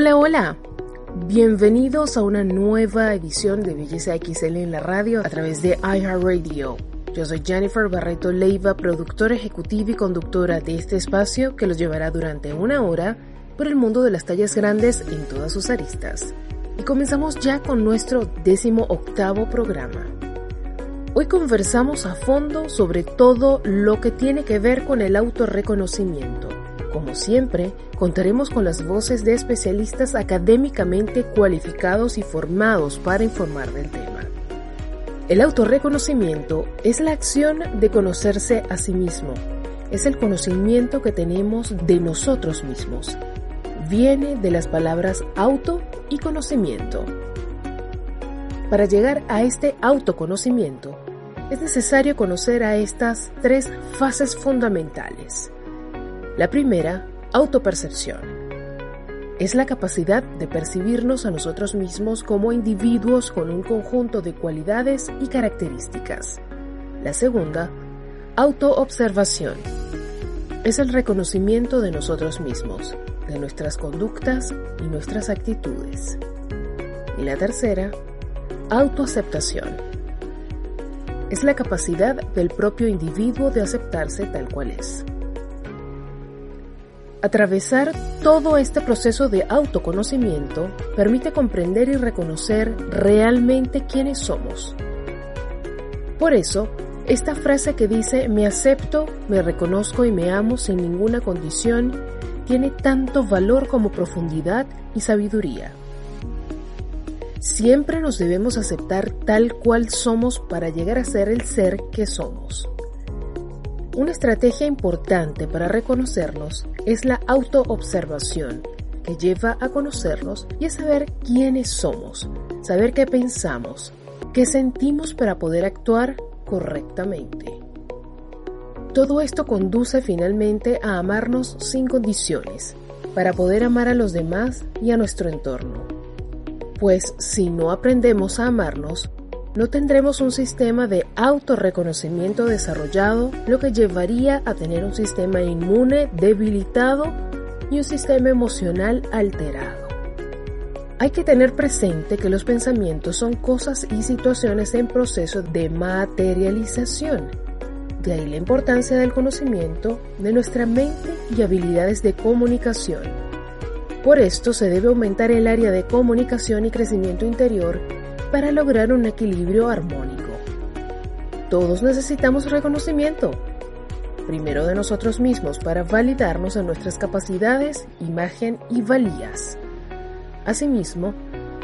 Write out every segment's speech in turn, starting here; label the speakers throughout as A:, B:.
A: Hola, hola. Bienvenidos a una nueva edición de Belleza XL en la radio a través de iHeartRadio. Yo soy Jennifer Barreto Leiva, productora ejecutiva y conductora de este espacio que los llevará durante una hora por el mundo de las tallas grandes en todas sus aristas. Y comenzamos ya con nuestro décimo octavo programa. Hoy conversamos a fondo sobre todo lo que tiene que ver con el autorreconocimiento como siempre, contaremos con las voces de especialistas académicamente cualificados y formados para informar del tema. El autorreconocimiento es la acción de conocerse a sí mismo. Es el conocimiento que tenemos de nosotros mismos. Viene de las palabras auto y conocimiento. Para llegar a este autoconocimiento, es necesario conocer a estas tres fases fundamentales. La primera, autopercepción. Es la capacidad de percibirnos a nosotros mismos como individuos con un conjunto de cualidades y características. La segunda, autoobservación. Es el reconocimiento de nosotros mismos, de nuestras conductas y nuestras actitudes. Y la tercera, autoaceptación. Es la capacidad del propio individuo de aceptarse tal cual es. Atravesar todo este proceso de autoconocimiento permite comprender y reconocer realmente quiénes somos. Por eso, esta frase que dice me acepto, me reconozco y me amo sin ninguna condición tiene tanto valor como profundidad y sabiduría. Siempre nos debemos aceptar tal cual somos para llegar a ser el ser que somos. Una estrategia importante para reconocernos es la autoobservación, que lleva a conocernos y a saber quiénes somos, saber qué pensamos, qué sentimos para poder actuar correctamente. Todo esto conduce finalmente a amarnos sin condiciones, para poder amar a los demás y a nuestro entorno. Pues si no aprendemos a amarnos, no tendremos un sistema de autorreconocimiento desarrollado, lo que llevaría a tener un sistema inmune debilitado y un sistema emocional alterado. Hay que tener presente que los pensamientos son cosas y situaciones en proceso de materialización. De ahí la importancia del conocimiento de nuestra mente y habilidades de comunicación. Por esto se debe aumentar el área de comunicación y crecimiento interior para lograr un equilibrio armónico. Todos necesitamos reconocimiento, primero de nosotros mismos para validarnos en nuestras capacidades, imagen y valías. Asimismo,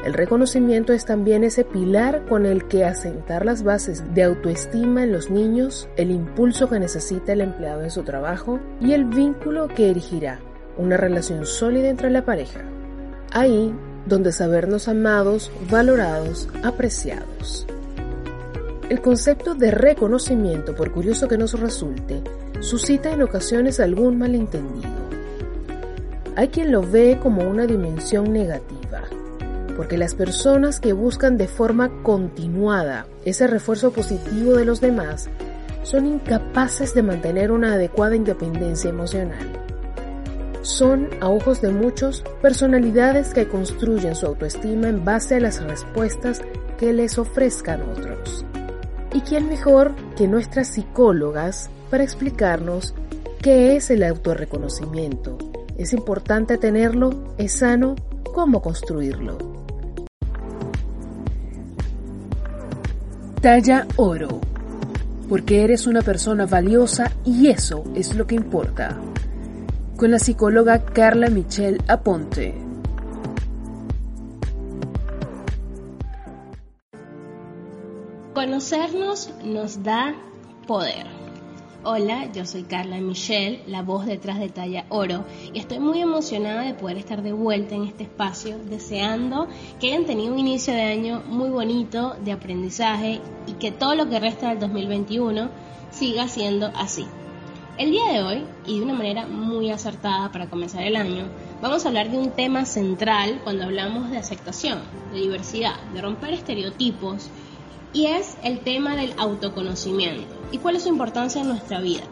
A: el reconocimiento es también ese pilar con el que asentar las bases de autoestima en los niños, el impulso que necesita el empleado en su trabajo y el vínculo que erigirá una relación sólida entre la pareja. Ahí donde sabernos amados, valorados, apreciados. El concepto de reconocimiento, por curioso que nos resulte, suscita en ocasiones algún malentendido. Hay quien lo ve como una dimensión negativa, porque las personas que buscan de forma continuada ese refuerzo positivo de los demás son incapaces de mantener una adecuada independencia emocional. Son, a ojos de muchos, personalidades que construyen su autoestima en base a las respuestas que les ofrezcan otros. ¿Y quién mejor que nuestras psicólogas para explicarnos qué es el autorreconocimiento? ¿Es importante tenerlo? ¿Es sano? ¿Cómo construirlo? Talla oro. Porque eres una persona valiosa y eso es lo que importa. Con la psicóloga Carla Michelle Aponte.
B: Conocernos nos da poder. Hola, yo soy Carla Michelle, la voz detrás de Talla Oro, y estoy muy emocionada de poder estar de vuelta en este espacio, deseando que hayan tenido un inicio de año muy bonito de aprendizaje y que todo lo que resta del 2021 siga siendo así. El día de hoy, y de una manera muy acertada para comenzar el año, vamos a hablar de un tema central cuando hablamos de aceptación, de diversidad, de romper estereotipos y es el tema del autoconocimiento y cuál es su importancia en nuestra vida.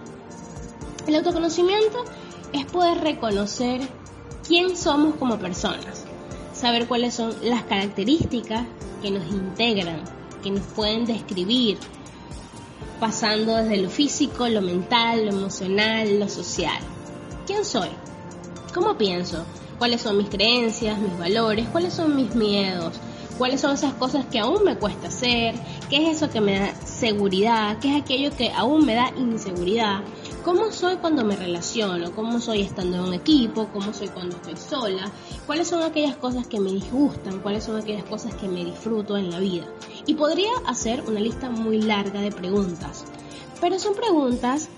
B: El autoconocimiento es poder reconocer quién somos como personas, saber cuáles son las características que nos integran, que nos pueden describir, pasando desde lo físico, lo mental, lo emocional, lo social. ¿Quién soy? ¿Cómo pienso? ¿Cuáles son mis creencias, mis valores? ¿Cuáles son mis miedos? Cuáles son esas cosas que aún me cuesta hacer, qué es eso que me da seguridad, qué es aquello que aún me da inseguridad, cómo soy cuando me relaciono, cómo soy estando en un equipo, cómo soy cuando estoy sola, cuáles son aquellas cosas que me disgustan, cuáles son aquellas cosas que me disfruto en la vida. Y podría hacer una lista muy larga de preguntas, pero son preguntas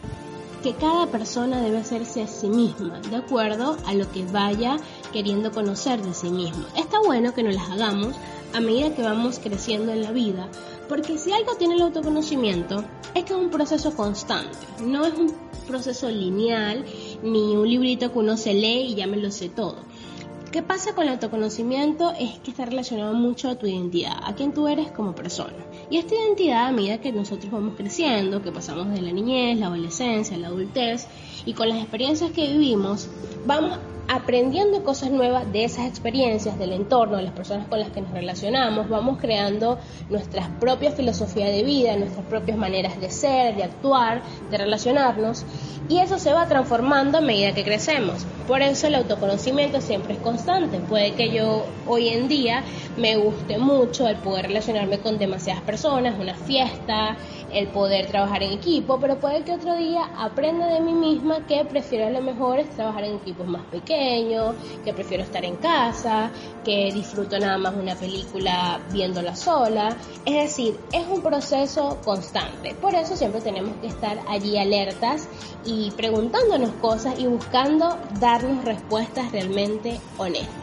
B: que cada persona debe hacerse a sí misma, de acuerdo a lo que vaya queriendo conocer de sí mismo. Está bueno que nos las hagamos a medida que vamos creciendo en la vida, porque si algo tiene el autoconocimiento, es que es un proceso constante, no es un proceso lineal, ni un librito que uno se lee y ya me lo sé todo. ¿Qué pasa con el autoconocimiento? Es que está relacionado mucho a tu identidad, a quién tú eres como persona. Y esta identidad, a medida que nosotros vamos creciendo, que pasamos de la niñez, la adolescencia, la adultez, y con las experiencias que vivimos, vamos aprendiendo cosas nuevas de esas experiencias, del entorno, de las personas con las que nos relacionamos, vamos creando nuestras propias filosofías de vida, nuestras propias maneras de ser, de actuar, de relacionarnos, y eso se va transformando a medida que crecemos. Por eso el autoconocimiento siempre es constante. Puede que yo hoy en día me guste mucho el poder relacionarme con demasiadas personas, una fiesta, el poder trabajar en equipo, pero puede que otro día aprenda de mí misma que prefiero a lo mejor es trabajar en equipos más pequeños, que prefiero estar en casa, que disfruto nada más una película viéndola sola. Es decir, es un proceso constante. Por eso siempre tenemos que estar allí alertas y preguntándonos cosas y buscando darnos respuestas realmente honestas.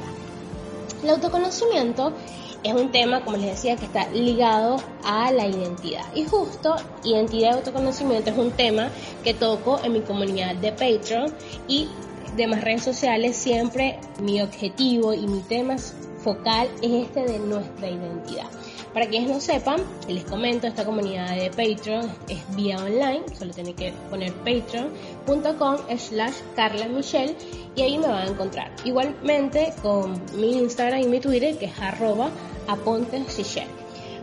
B: El autoconocimiento es un tema, como les decía, que está ligado a la identidad. Y justo identidad y autoconocimiento es un tema que toco en mi comunidad de Patreon y demás redes sociales. Siempre mi objetivo y mi tema focal es este de nuestra identidad. Para quienes no sepan, les comento, esta comunidad de Patreon es vía online, solo tienen que poner patreon.com slash Carla Michelle y ahí me van a encontrar. Igualmente con mi Instagram y mi Twitter que es arroba aponte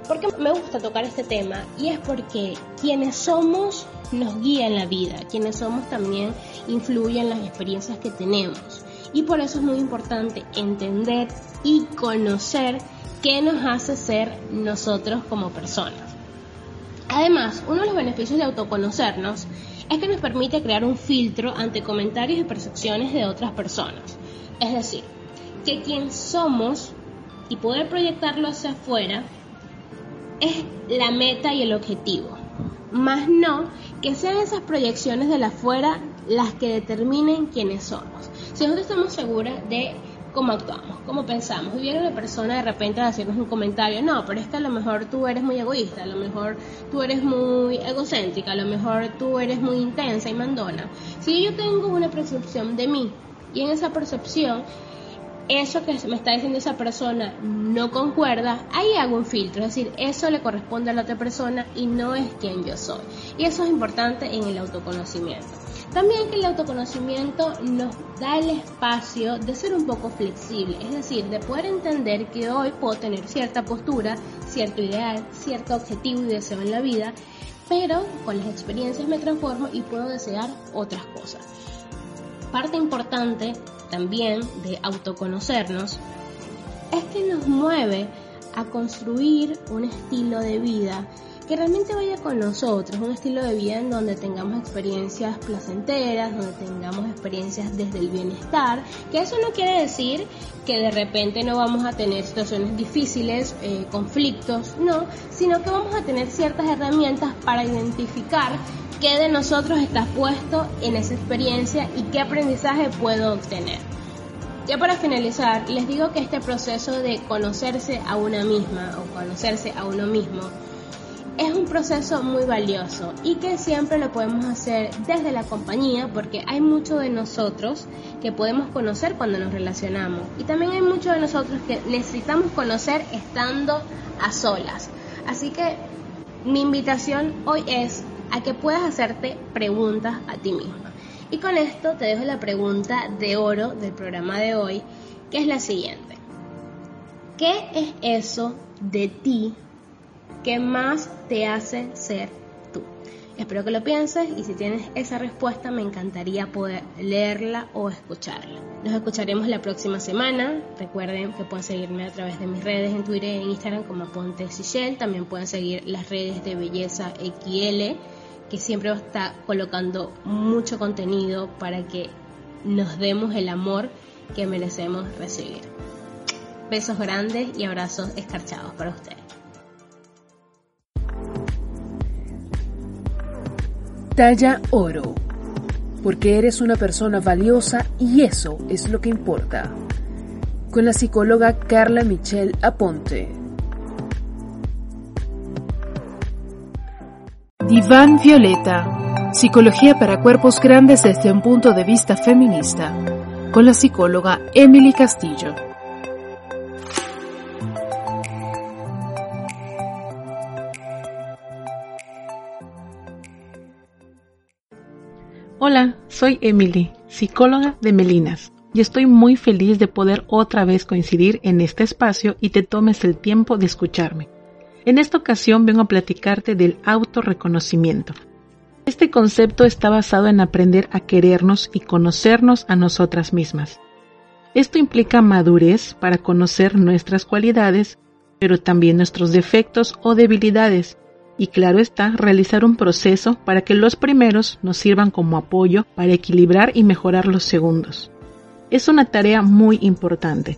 B: ¿Por qué me gusta tocar este tema? Y es porque quienes somos nos guían la vida, quienes somos también influyen en las experiencias que tenemos. Y por eso es muy importante entender y conocer qué nos hace ser nosotros como personas. Además, uno de los beneficios de autoconocernos es que nos permite crear un filtro ante comentarios y percepciones de otras personas. Es decir, que quien somos y poder proyectarlo hacia afuera es la meta y el objetivo. Más no que sean esas proyecciones de la afuera las que determinen quiénes somos. Si nosotros estamos seguras de cómo actuamos, cómo pensamos. Y viene una persona de repente a decirnos un comentario, no, pero es que a lo mejor tú eres muy egoísta, a lo mejor tú eres muy egocéntrica, a lo mejor tú eres muy intensa y mandona. Si yo tengo una percepción de mí y en esa percepción eso que me está diciendo esa persona no concuerda, ahí hago un filtro, es decir, eso le corresponde a la otra persona y no es quien yo soy. Y eso es importante en el autoconocimiento. También que el autoconocimiento nos da el espacio de ser un poco flexible, es decir, de poder entender que hoy puedo tener cierta postura, cierto ideal, cierto objetivo y deseo en la vida, pero con las experiencias me transformo y puedo desear otras cosas. Parte importante también de autoconocernos es que nos mueve a construir un estilo de vida que realmente vaya con nosotros, un estilo de vida en donde tengamos experiencias placenteras, donde tengamos experiencias desde el bienestar, que eso no quiere decir que de repente no vamos a tener situaciones difíciles, eh, conflictos, no, sino que vamos a tener ciertas herramientas para identificar qué de nosotros está puesto en esa experiencia y qué aprendizaje puedo obtener. Ya para finalizar, les digo que este proceso de conocerse a una misma o conocerse a uno mismo es un proceso muy valioso y que siempre lo podemos hacer desde la compañía porque hay mucho de nosotros que podemos conocer cuando nos relacionamos y también hay mucho de nosotros que necesitamos conocer estando a solas. Así que mi invitación hoy es a que puedas hacerte preguntas a ti misma. Y con esto te dejo la pregunta de oro del programa de hoy, que es la siguiente. ¿Qué es eso de ti que más te hace ser tú? Espero que lo pienses y si tienes esa respuesta me encantaría poder leerla o escucharla. Nos escucharemos la próxima semana. Recuerden que pueden seguirme a través de mis redes en Twitter e Instagram como Ponte También pueden seguir las redes de Belleza XL que siempre está colocando mucho contenido para que nos demos el amor que merecemos recibir. Besos grandes y abrazos escarchados para ustedes.
A: Talla oro, porque eres una persona valiosa y eso es lo que importa. Con la psicóloga Carla Michelle Aponte. Diván Violeta. Psicología para cuerpos grandes desde un punto de vista feminista. Con la psicóloga Emily Castillo.
C: Hola, soy Emily, psicóloga de Melinas, y estoy muy feliz de poder otra vez coincidir en este espacio y te tomes el tiempo de escucharme. En esta ocasión vengo a platicarte del autorreconocimiento. Este concepto está basado en aprender a querernos y conocernos a nosotras mismas. Esto implica madurez para conocer nuestras cualidades, pero también nuestros defectos o debilidades, y claro está, realizar un proceso para que los primeros nos sirvan como apoyo para equilibrar y mejorar los segundos. Es una tarea muy importante,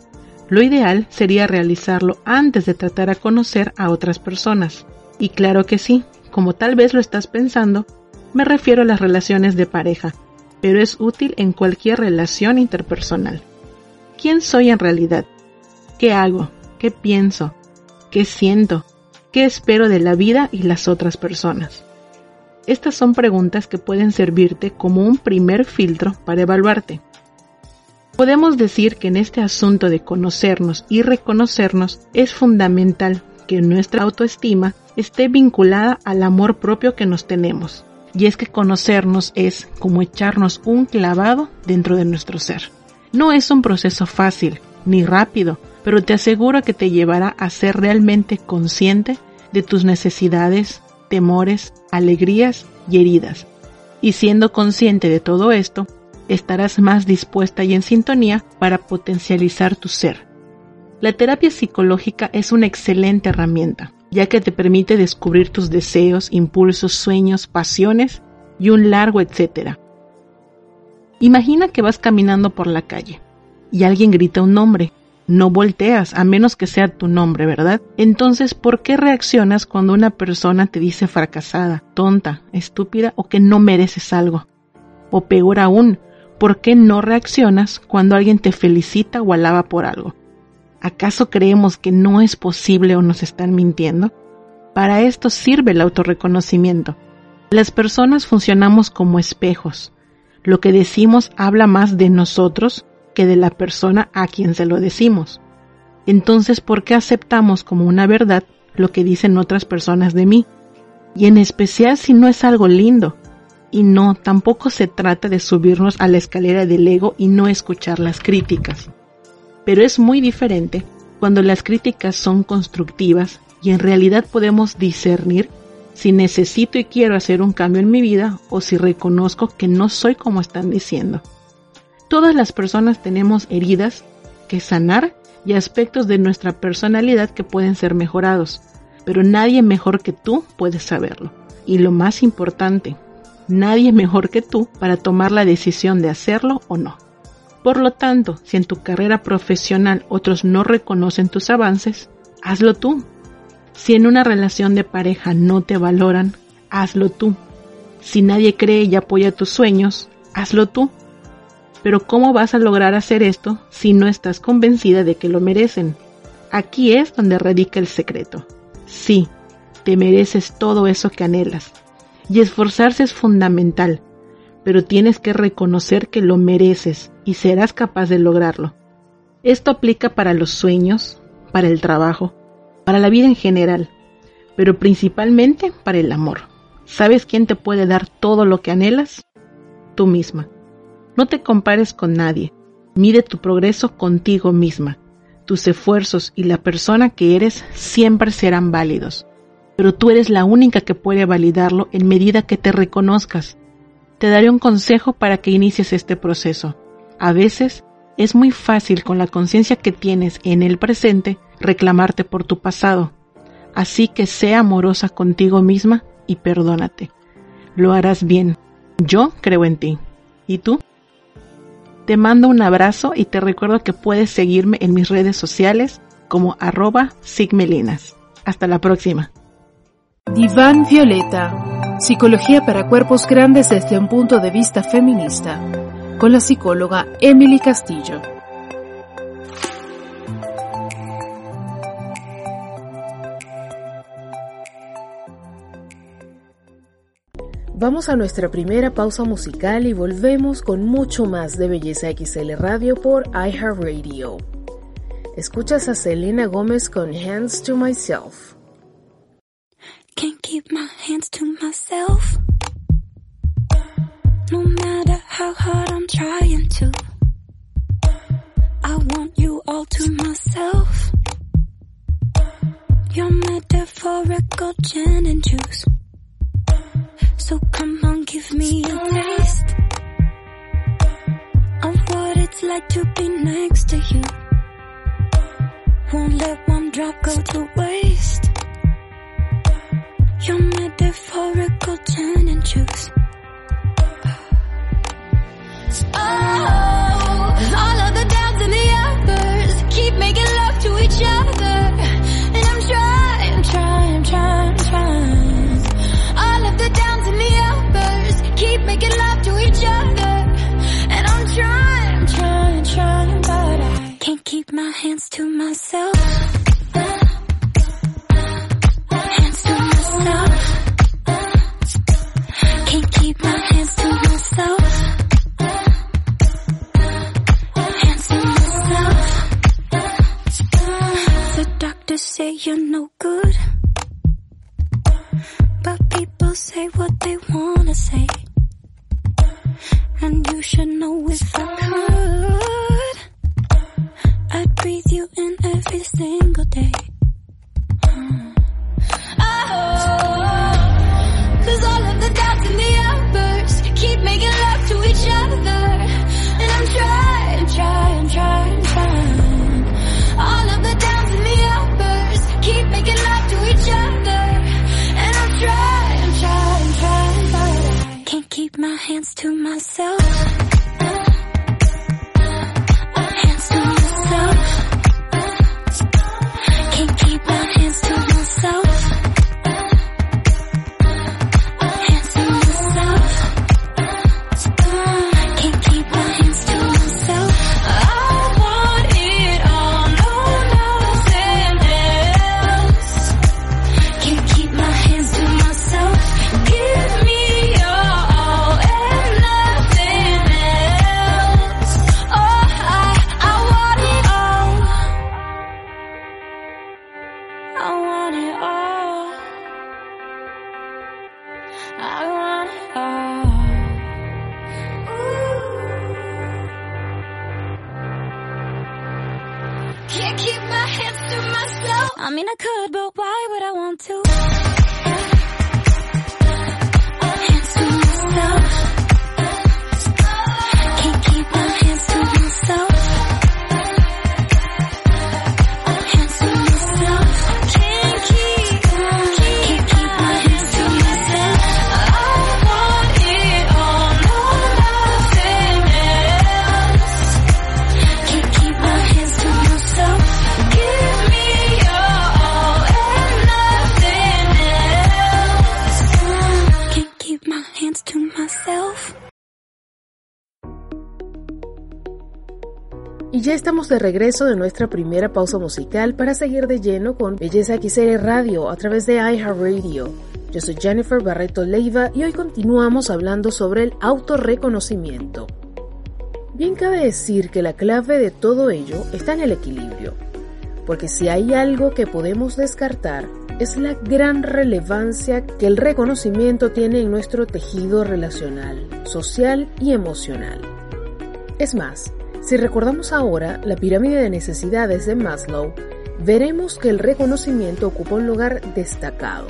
C: lo ideal sería realizarlo antes de tratar a conocer a otras personas. Y claro que sí, como tal vez lo estás pensando, me refiero a las relaciones de pareja, pero es útil en cualquier relación interpersonal. ¿Quién soy en realidad? ¿Qué hago? ¿Qué pienso? ¿Qué siento? ¿Qué espero de la vida y las otras personas? Estas son preguntas que pueden servirte como un primer filtro para evaluarte. Podemos decir que en este asunto de conocernos y reconocernos es fundamental que nuestra autoestima esté vinculada al amor propio que nos tenemos. Y es que conocernos es como echarnos un clavado dentro de nuestro ser. No es un proceso fácil ni rápido, pero te aseguro que te llevará a ser realmente consciente de tus necesidades, temores, alegrías y heridas. Y siendo consciente de todo esto, estarás más dispuesta y en sintonía para potencializar tu ser. La terapia psicológica es una excelente herramienta, ya que te permite descubrir tus deseos, impulsos, sueños, pasiones y un largo etcétera. Imagina que vas caminando por la calle y alguien grita un nombre. No volteas a menos que sea tu nombre, ¿verdad? Entonces, ¿por qué reaccionas cuando una persona te dice fracasada, tonta, estúpida o que no mereces algo? O peor aún, ¿por qué no reaccionas cuando alguien te felicita o alaba por algo? ¿Acaso creemos que no es posible o nos están mintiendo? Para esto sirve el autorreconocimiento. Las personas funcionamos como espejos. Lo que decimos habla más de nosotros que de la persona a quien se lo decimos. Entonces, ¿por qué aceptamos como una verdad lo que dicen otras personas de mí? Y en especial si no es algo lindo. Y no, tampoco se trata de subirnos a la escalera del ego y no escuchar las críticas. Pero es muy diferente cuando las críticas son constructivas y en realidad podemos discernir si necesito y quiero hacer un cambio en mi vida o si reconozco que no soy como están diciendo. Todas las personas tenemos heridas que sanar y aspectos de nuestra personalidad que pueden ser mejorados, pero nadie mejor que tú puede saberlo. Y lo más importante, nadie mejor que tú para tomar la decisión de hacerlo o no. Por lo tanto, si en tu carrera profesional otros no reconocen tus avances, hazlo tú. Si en una relación de pareja no te valoran, hazlo tú. Si nadie cree y apoya tus sueños, hazlo tú. Pero ¿cómo vas a lograr hacer esto si no estás convencida de que lo merecen? Aquí es donde radica el secreto. Sí, te mereces todo eso que anhelas. Y esforzarse es fundamental, pero tienes que reconocer que lo mereces y serás capaz de lograrlo. Esto aplica para los sueños, para el trabajo, para la vida en general, pero principalmente para el amor. ¿Sabes quién te puede dar todo lo que anhelas? Tú misma. No te compares con nadie. Mide tu progreso contigo misma. Tus esfuerzos y la persona que eres siempre serán válidos. Pero tú eres la única que puede validarlo en medida que te reconozcas. Te daré un consejo para que inicies este proceso. A veces es muy fácil con la conciencia que tienes en el presente reclamarte por tu pasado. Así que sea amorosa contigo misma y perdónate. Lo harás bien. Yo creo en ti. ¿Y tú? Te mando un abrazo y te recuerdo que puedes seguirme en mis redes sociales como arroba sigmelinas. Hasta la próxima.
A: Diván Violeta. Psicología para cuerpos grandes desde un punto de vista feminista. Con la psicóloga Emily Castillo. Vamos a nuestra primera pausa musical y volvemos con mucho más de Belleza XL Radio por iHeartRadio. Escuchas a Selena Gómez con Hands to Myself.
D: Keep my hands to myself. No matter how hard I'm trying to. I want you all to myself. Your metaphorical gin and juice. So come on, give me a taste of what it's like to be next to you. Won't let one drop go to waste. Your metaphorical turn and choose. Oh, all of the downs and the uppers keep making love to each other, and I'm trying, trying, trying, trying. All of the downs and the uppers keep making love to each other, and I'm trying, trying, trying, but I can't keep my hands to myself. Say you're no good. But people say what they wanna say. And you should know if I could. I'd breathe you in every single day.
A: Regreso de nuestra primera pausa musical para seguir de lleno con Belleza XR Radio a través de iHeartRadio. Yo soy Jennifer Barreto Leiva y hoy continuamos hablando sobre el autorreconocimiento. Bien cabe decir que la clave de todo ello está en el equilibrio, porque si hay algo que podemos descartar es la gran relevancia que el reconocimiento tiene en nuestro tejido relacional, social y emocional. Es más, si recordamos ahora la pirámide de necesidades de Maslow, veremos que el reconocimiento ocupa un lugar destacado.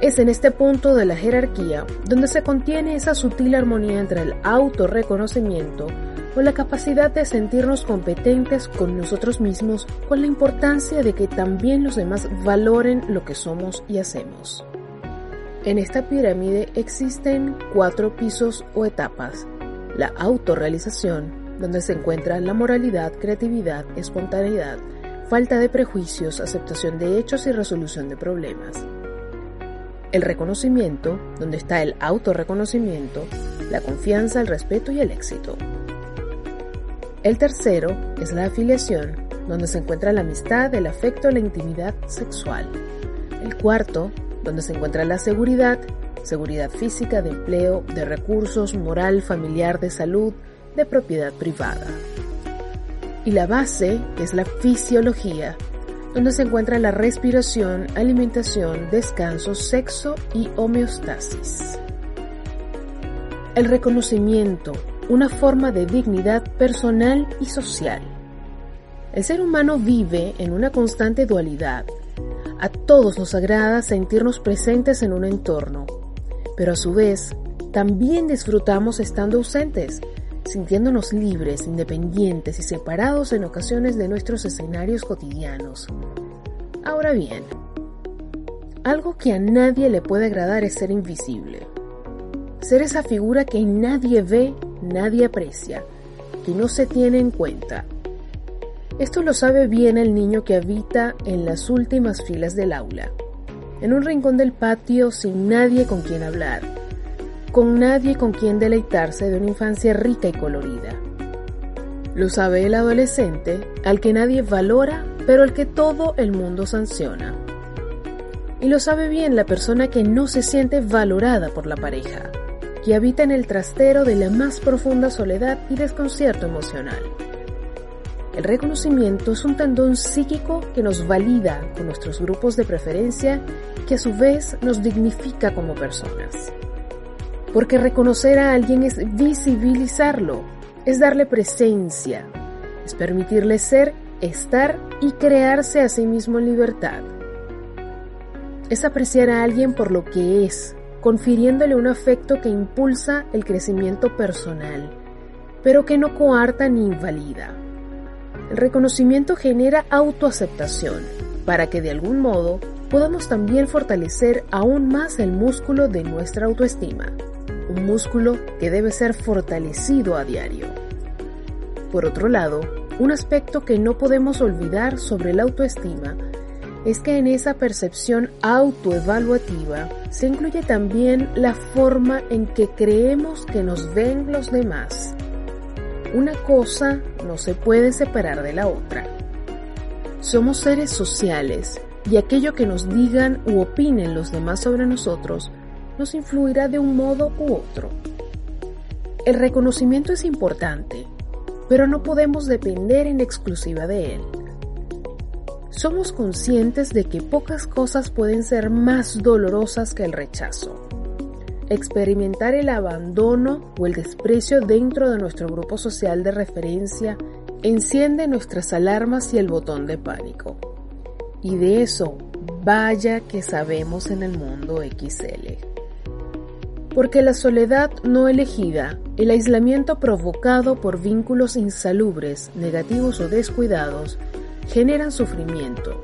A: Es en este punto de la jerarquía donde se contiene esa sutil armonía entre el autorreconocimiento o la capacidad de sentirnos competentes con nosotros mismos con la importancia de que también los demás valoren lo que somos y hacemos. En esta pirámide existen cuatro pisos o etapas. La autorrealización, donde se encuentra la moralidad, creatividad, espontaneidad, falta de prejuicios, aceptación de hechos y resolución de problemas. El reconocimiento, donde está el autorreconocimiento, la confianza, el respeto y el éxito. El tercero es la afiliación, donde se encuentra la amistad, el afecto, la intimidad sexual. El cuarto, donde se encuentra la seguridad, seguridad física, de empleo, de recursos, moral, familiar, de salud, de propiedad privada. Y la base es la fisiología, donde se encuentra la respiración, alimentación, descanso, sexo y homeostasis. El reconocimiento, una forma de dignidad personal y social. El ser humano vive en una constante dualidad. A todos nos agrada sentirnos presentes en un entorno, pero a su vez también disfrutamos estando ausentes, sintiéndonos libres, independientes y separados en ocasiones de nuestros escenarios cotidianos. Ahora bien, algo que a nadie le puede agradar es ser invisible. Ser esa figura que nadie ve, nadie aprecia, que no se tiene en cuenta. Esto lo sabe bien el niño que habita en las últimas filas del aula, en un rincón del patio sin nadie con quien hablar, con nadie con quien deleitarse de una infancia rica y colorida. Lo sabe el adolescente, al que nadie valora, pero al que todo el mundo sanciona. Y lo sabe bien la persona que no se siente valorada por la pareja, que habita en el trastero de la más profunda soledad y desconcierto emocional. El reconocimiento es un tendón psíquico que nos valida con nuestros grupos de preferencia que a su vez nos dignifica como personas. Porque reconocer a alguien es visibilizarlo, es darle presencia, es permitirle ser, estar y crearse a sí mismo en libertad. Es apreciar a alguien por lo que es, confiriéndole un afecto que impulsa el crecimiento personal, pero que no coarta ni invalida. El reconocimiento genera autoaceptación, para que de algún modo podamos también fortalecer aún más el músculo de nuestra autoestima, un músculo que debe ser fortalecido a diario. Por otro lado, un aspecto que no podemos olvidar sobre la autoestima es que en esa percepción autoevaluativa se incluye también la forma en que creemos que nos ven los demás. Una cosa no se puede separar de la otra. Somos seres sociales y aquello que nos digan u opinen los demás sobre nosotros nos influirá de un modo u otro. El reconocimiento es importante, pero no podemos depender en exclusiva de él. Somos conscientes de que pocas cosas pueden ser más dolorosas que el rechazo. Experimentar el abandono o el desprecio dentro de nuestro grupo social de referencia enciende nuestras alarmas y el botón de pánico. Y de eso, vaya que sabemos en el mundo XL. Porque la soledad no elegida, el aislamiento provocado por vínculos insalubres, negativos o descuidados, generan sufrimiento.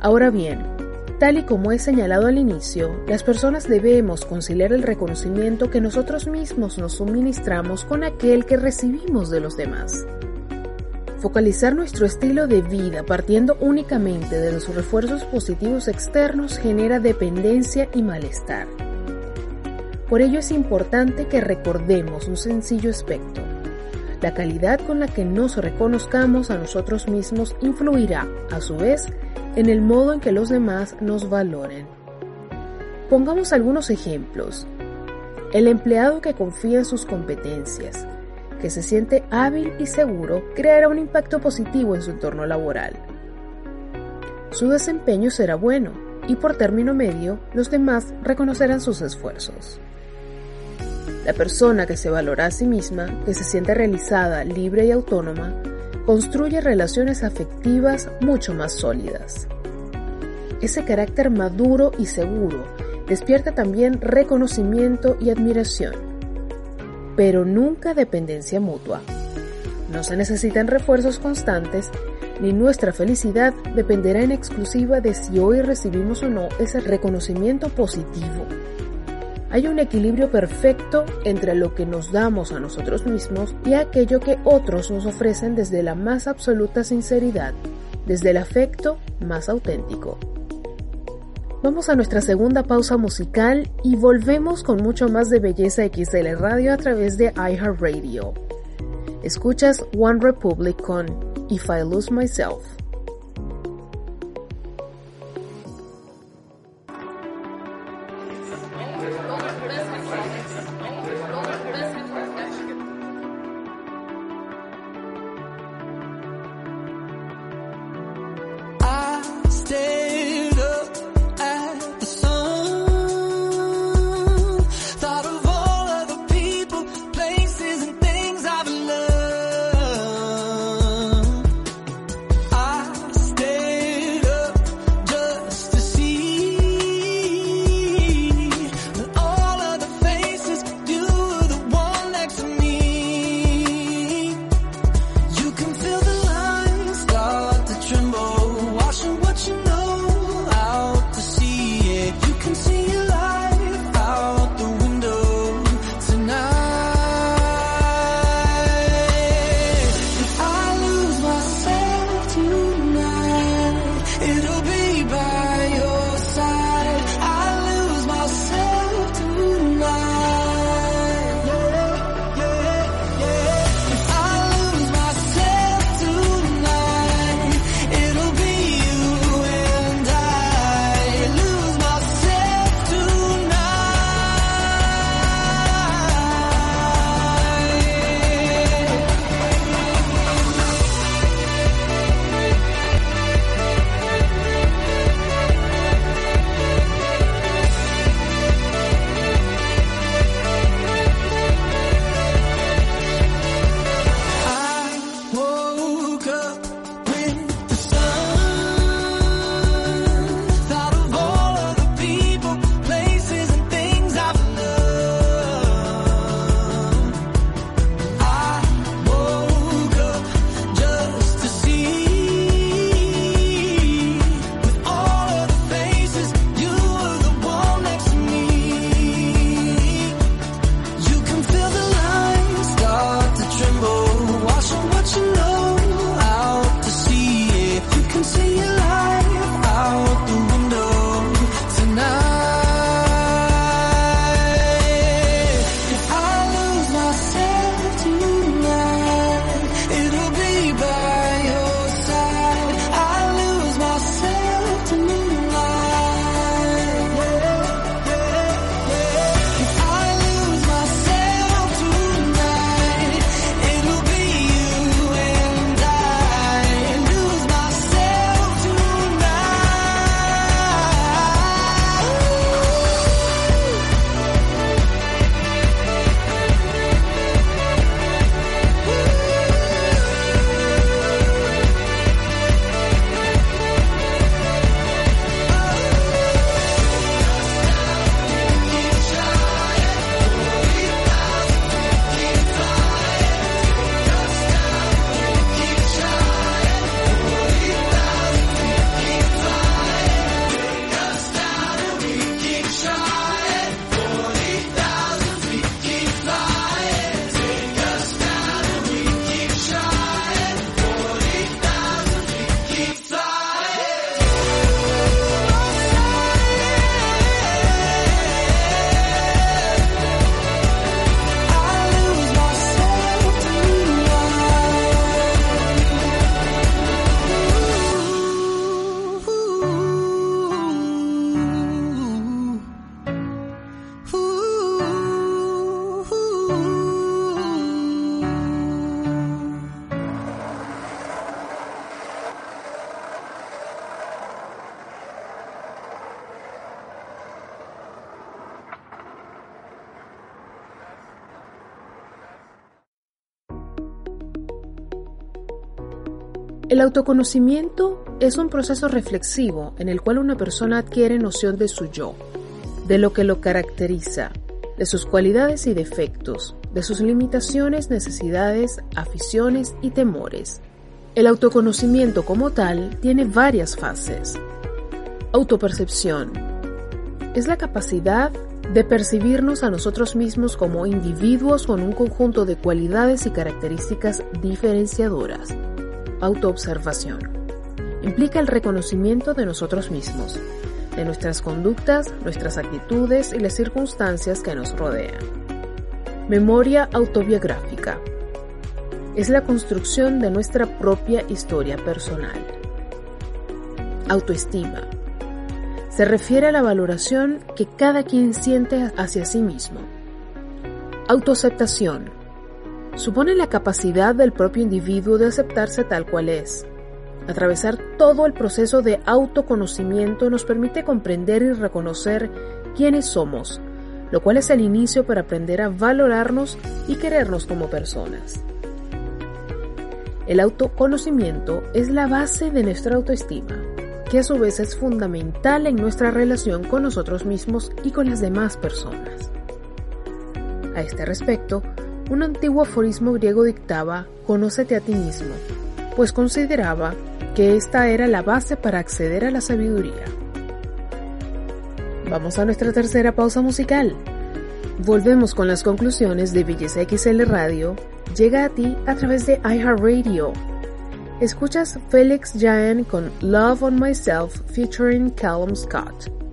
A: Ahora bien, tal y como he señalado al inicio, las personas debemos conciliar el reconocimiento que nosotros mismos nos suministramos con aquel que recibimos de los demás. Focalizar nuestro estilo de vida partiendo únicamente de los refuerzos positivos externos genera dependencia y malestar. Por ello es importante que recordemos un sencillo aspecto. La calidad con la que nos reconozcamos a nosotros mismos influirá, a su vez, en el modo en que los demás nos valoren. Pongamos algunos ejemplos. El empleado que confía en sus competencias, que se siente hábil y seguro, creará un impacto positivo en su entorno laboral. Su desempeño será bueno y por término medio los demás reconocerán sus esfuerzos. La persona que se valora a sí misma, que se siente realizada, libre y autónoma, construye relaciones afectivas mucho más sólidas. Ese carácter maduro y seguro despierta también reconocimiento y admiración, pero nunca dependencia mutua. No se necesitan refuerzos constantes, ni nuestra felicidad dependerá en exclusiva de si hoy recibimos o no ese reconocimiento positivo. Hay un equilibrio perfecto entre lo que nos damos a nosotros mismos y aquello que otros nos ofrecen desde la más absoluta sinceridad, desde el afecto más auténtico. Vamos a nuestra segunda pausa musical y volvemos con mucho más de Belleza XL Radio a través de iHeartRadio. Escuchas One Republic con If I Lose Myself. Autoconocimiento es un proceso reflexivo en el cual una persona adquiere noción de su yo, de lo que lo caracteriza, de sus cualidades y defectos, de sus limitaciones, necesidades, aficiones y temores. El autoconocimiento como tal tiene varias fases. Autopercepción. Es la capacidad de percibirnos a nosotros mismos como individuos con un conjunto de cualidades y características diferenciadoras. Autoobservación. Implica el reconocimiento de nosotros mismos, de nuestras conductas, nuestras actitudes y las circunstancias que nos rodean. Memoria autobiográfica. Es la construcción de nuestra propia historia personal. Autoestima. Se refiere a la valoración que cada quien siente hacia sí mismo. Autoaceptación. Supone la capacidad del propio individuo de aceptarse tal cual es. Atravesar todo el proceso de autoconocimiento nos permite comprender y reconocer quiénes somos, lo cual es el inicio para aprender a valorarnos y querernos como personas. El autoconocimiento es la base de nuestra autoestima, que a su vez es fundamental en nuestra relación con nosotros mismos y con las demás personas. A este respecto, un antiguo aforismo griego dictaba, Conócete a ti mismo, pues consideraba que esta era la base para acceder a la sabiduría. Vamos a nuestra tercera pausa musical. Volvemos con las conclusiones de Belleza XL Radio. Llega a ti a través de iHeartRadio. Escuchas Felix Jaén con Love on Myself featuring Callum Scott.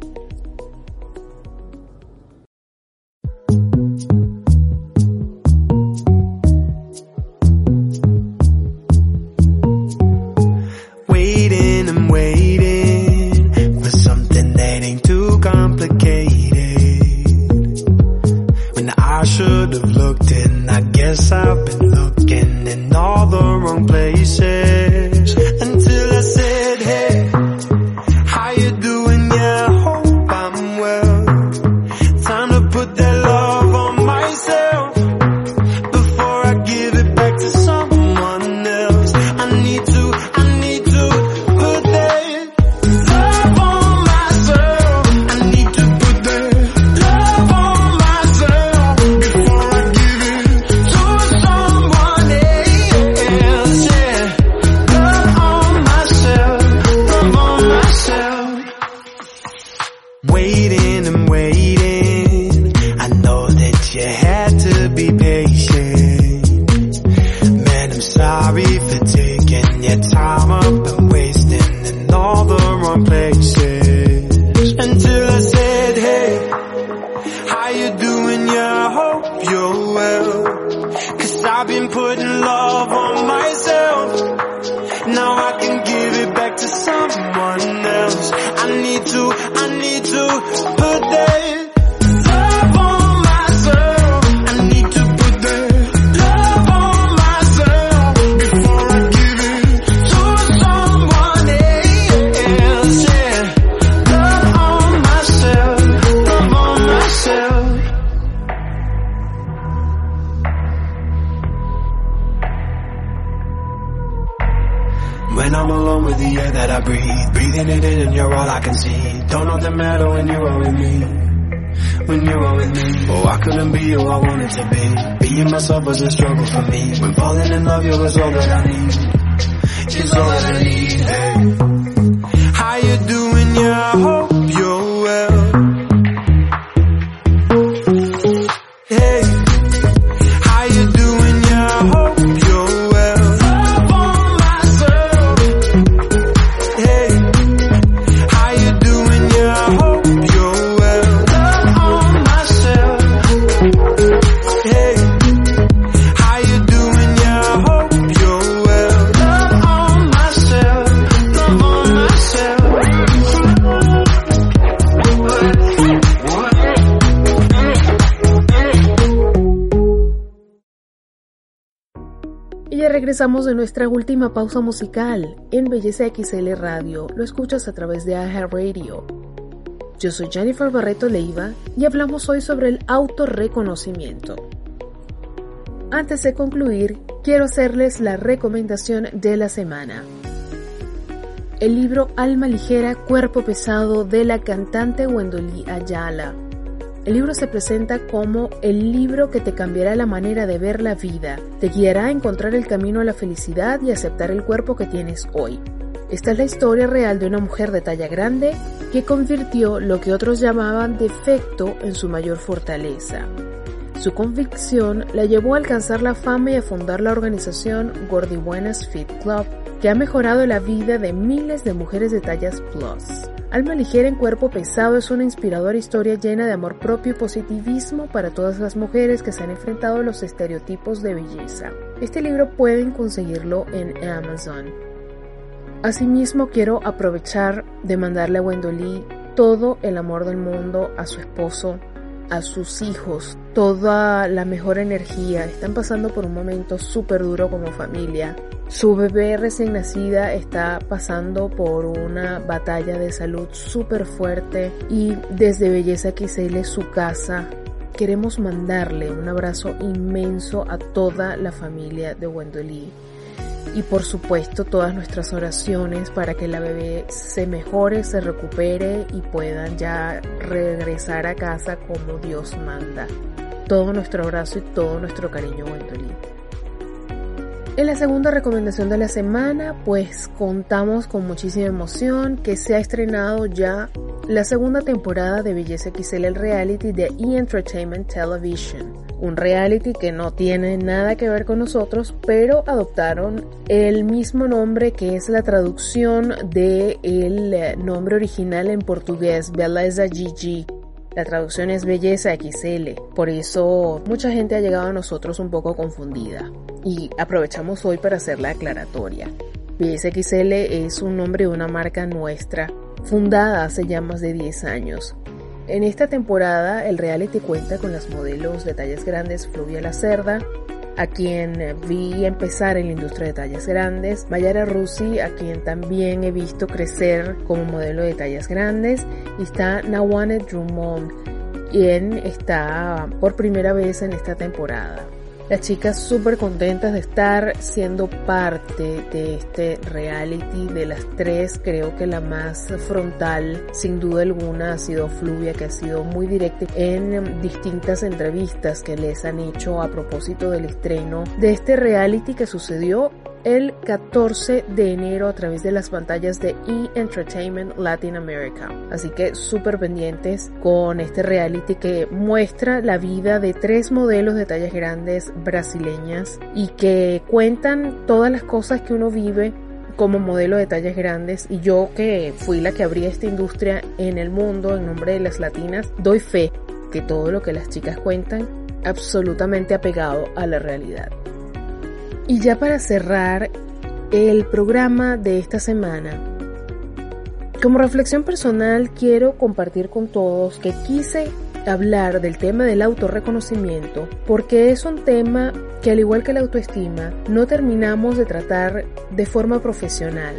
E: To someone couldn't be who I wanted to be. Being myself was a struggle for me. When falling in love, you was all that I need. It's all that I need. Hey. How you doing? Yeah, I hope
A: Y ya regresamos de nuestra última pausa musical en Belleza XL Radio. Lo escuchas a través de iHeartRadio. Yo soy Jennifer Barreto Leiva y hablamos hoy sobre el autorreconocimiento. Antes de concluir, quiero hacerles la recomendación de la semana. el libro Alma Ligera, Cuerpo Pesado de la cantante Wendolí Ayala. El libro se presenta como el libro que te cambiará la manera de ver la vida, te guiará a encontrar el camino a la felicidad y aceptar el cuerpo que tienes hoy. Esta es la historia real de una mujer de talla grande que convirtió lo que otros llamaban defecto en su mayor fortaleza. Su convicción la llevó a alcanzar la fama y a fundar la organización Gordy Buenas Fit Club, que ha mejorado la vida de miles de mujeres de tallas plus. Alma ligera en cuerpo pesado es una inspiradora historia llena de amor propio y positivismo para todas las mujeres que se han enfrentado a los estereotipos de belleza. Este libro pueden conseguirlo en Amazon. Asimismo quiero aprovechar de mandarle a Wendolí todo el amor del mundo a su esposo, a sus hijos, toda la mejor energía. Están pasando por un momento súper duro como familia. Su bebé recién nacida está pasando por una batalla de salud súper fuerte y desde Belleza XL, su casa, queremos mandarle un abrazo inmenso a toda la familia de Wendolí y por supuesto todas nuestras oraciones para que la bebé se mejore, se recupere y puedan ya regresar a casa como Dios manda. Todo nuestro abrazo y todo nuestro cariño, Wendolí. En la segunda recomendación de la semana, pues contamos con muchísima emoción que se ha estrenado ya la segunda temporada de Belleza XL el reality de E! Entertainment Television. Un reality que no tiene nada que ver con nosotros, pero adoptaron el mismo nombre que es la traducción del el nombre original en portugués, Beleza Gigi. La traducción es Belleza XL, por eso mucha gente ha llegado a nosotros un poco confundida. Y aprovechamos hoy para hacer la aclaratoria. Belleza XL es un nombre de una marca nuestra, fundada hace ya más de 10 años. En esta temporada el reality cuenta con las modelos de tallas grandes Fluvia La Cerda, a quien vi empezar en la industria de tallas grandes, Mayara Rusi, a quien también he visto crecer como modelo de tallas grandes, y está Nawane Drummond, quien está por primera vez en esta temporada. Las chicas súper contentas de estar siendo parte de este reality. De las tres, creo que la más frontal, sin duda alguna, ha sido Fluvia, que ha sido muy directa en distintas entrevistas que les han hecho a propósito del estreno de este reality que sucedió el 14 de enero a través de las pantallas de E! Entertainment Latin America. Así que súper pendientes con este reality que muestra la vida de tres modelos de tallas grandes brasileñas y que cuentan todas las cosas que uno vive como modelo de tallas grandes y yo que fui la que abrí esta industria en el mundo en nombre de las latinas, doy fe que todo lo que las chicas cuentan absolutamente apegado a la realidad. Y ya para cerrar el programa de esta semana, como reflexión personal quiero compartir con todos que quise hablar del tema del autorreconocimiento porque es un tema que al igual que la autoestima no terminamos de tratar de forma profesional.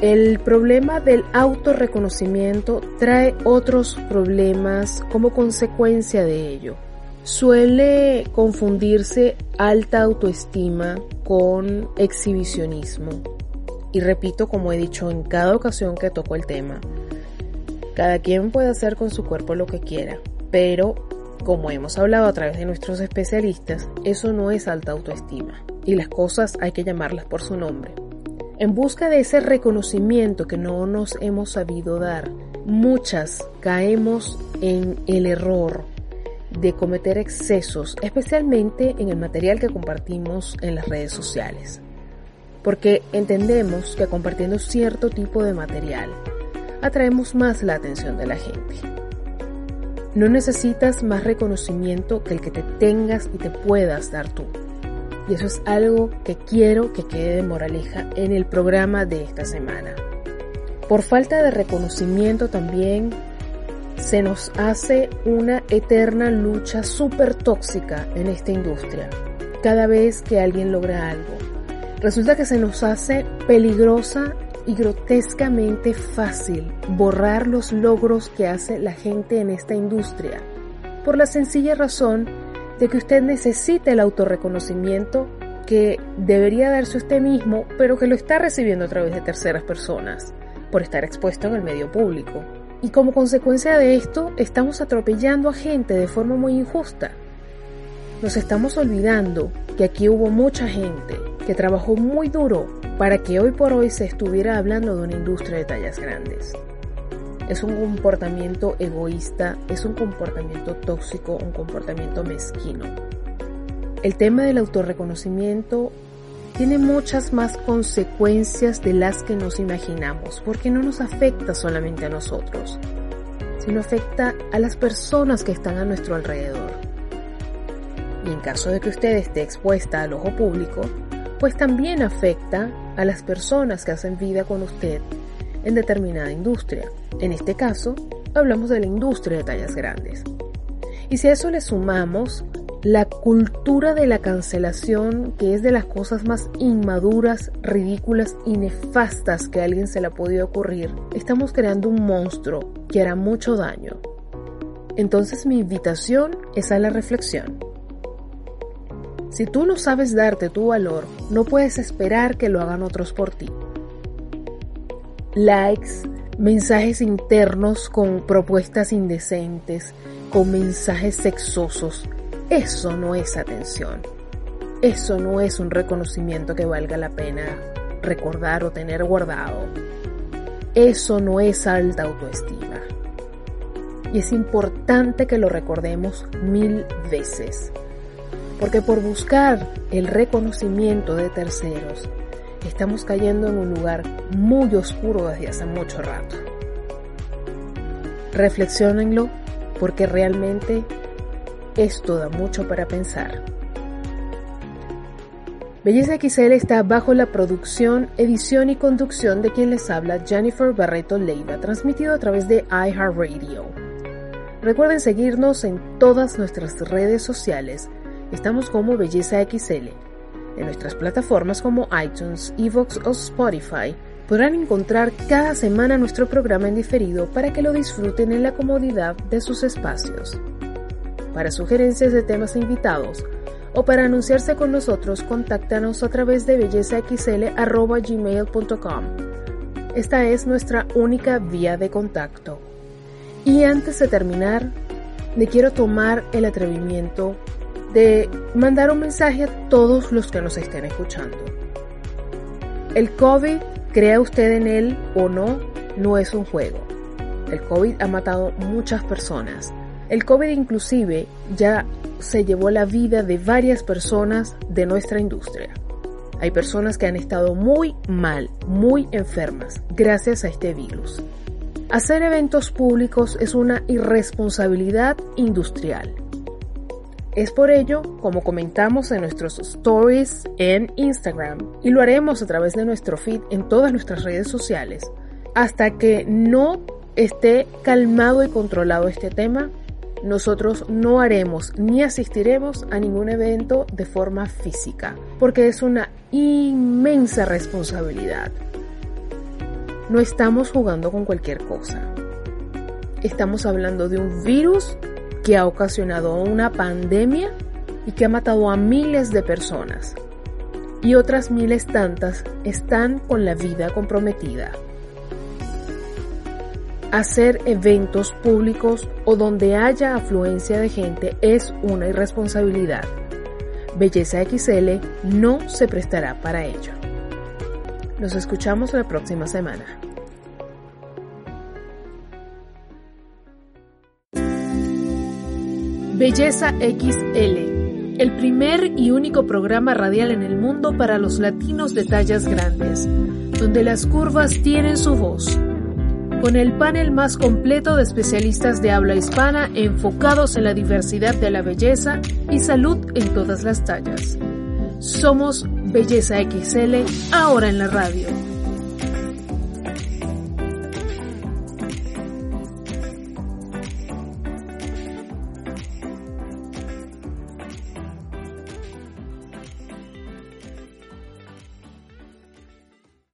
A: El problema del autorreconocimiento trae otros problemas como consecuencia de ello. Suele confundirse alta autoestima con exhibicionismo. Y repito, como he dicho en cada ocasión que toco el tema, cada quien puede hacer con su cuerpo lo que quiera, pero como hemos hablado a través de nuestros especialistas, eso no es alta autoestima y las cosas hay que llamarlas por su nombre. En busca de ese reconocimiento que no nos hemos sabido dar, muchas caemos en el error de cometer excesos, especialmente en el material que compartimos en las redes sociales. Porque entendemos que compartiendo cierto tipo de material atraemos más la atención de la gente. No necesitas más reconocimiento que el que te tengas y te puedas dar tú. Y eso es algo que quiero que quede de moraleja en el programa de esta semana. Por falta de reconocimiento también se nos hace una eterna lucha súper tóxica en esta industria. Cada vez que alguien logra algo, resulta que se nos hace peligrosa y grotescamente fácil borrar los logros que hace la gente en esta industria, por la sencilla razón de que usted necesita el autorreconocimiento que debería darse usted mismo, pero que lo está recibiendo a través de terceras personas, por estar expuesto en el medio público. Y como consecuencia de esto, estamos atropellando a gente de forma muy injusta. Nos estamos olvidando que aquí hubo mucha gente que trabajó muy duro para que hoy por hoy se estuviera hablando de una industria de tallas grandes. Es un comportamiento egoísta, es un comportamiento tóxico, un comportamiento mezquino. El tema del autorreconocimiento tiene muchas más consecuencias de las que nos imaginamos, porque no nos afecta solamente a nosotros, sino afecta a las personas que están a nuestro alrededor. Y en caso de que usted esté expuesta al ojo público, pues también afecta a las personas que hacen vida con usted en determinada industria. En este caso, hablamos de la industria de tallas grandes. Y si a eso le sumamos la cultura de la cancelación, que es de las cosas más inmaduras, ridículas y nefastas que a alguien se le ha podido ocurrir, estamos creando un monstruo que hará mucho daño. Entonces mi invitación es a la reflexión. Si tú no sabes darte tu valor, no puedes esperar que lo hagan otros por ti. Likes, mensajes internos con propuestas indecentes, con mensajes sexosos, eso no es atención. Eso no es un reconocimiento que valga la pena recordar o tener guardado. Eso no es alta autoestima. Y es importante que lo recordemos mil veces. Porque por buscar el reconocimiento de terceros, estamos cayendo en un lugar muy oscuro desde hace mucho rato. Reflexionenlo porque realmente esto da mucho para pensar. Belleza XL está bajo la producción, edición y conducción de quien les habla Jennifer Barreto Leiva, transmitido a través de iHeartRadio. Recuerden seguirnos en todas nuestras redes sociales. Estamos como Belleza XL. En nuestras plataformas como iTunes, Evox o Spotify podrán encontrar cada semana nuestro programa en diferido para que lo disfruten en la comodidad de sus espacios. Para sugerencias de temas invitados o para anunciarse con nosotros, contáctanos a través de bellezaxl.gmail.com. Esta es nuestra única vía de contacto. Y antes de terminar, le quiero tomar el atrevimiento de mandar un mensaje a todos los que nos estén escuchando. El COVID, crea usted en él o no, no es un juego. El COVID ha matado muchas personas el COVID inclusive ya se llevó la vida de varias personas de nuestra industria. Hay personas que han estado muy mal, muy enfermas, gracias a este virus. Hacer eventos públicos es una irresponsabilidad industrial. Es por ello, como comentamos en nuestros stories en Instagram, y lo haremos a través de nuestro feed en todas nuestras redes sociales, hasta que no esté calmado y controlado este tema, nosotros no haremos ni asistiremos a ningún evento de forma física, porque es una inmensa responsabilidad. No estamos jugando con cualquier cosa. Estamos hablando de un virus que ha ocasionado una pandemia y que ha matado a miles de personas. Y otras miles tantas están con la vida comprometida hacer eventos públicos o donde haya afluencia de gente es una irresponsabilidad. Belleza XL no se prestará para ello. Nos escuchamos la próxima semana. Belleza XL, el primer y único programa radial en el mundo para los latinos de tallas grandes, donde las curvas tienen su voz con el panel más completo de especialistas de habla hispana enfocados en la diversidad de la belleza y salud en todas las tallas. Somos Belleza XL, ahora en la radio.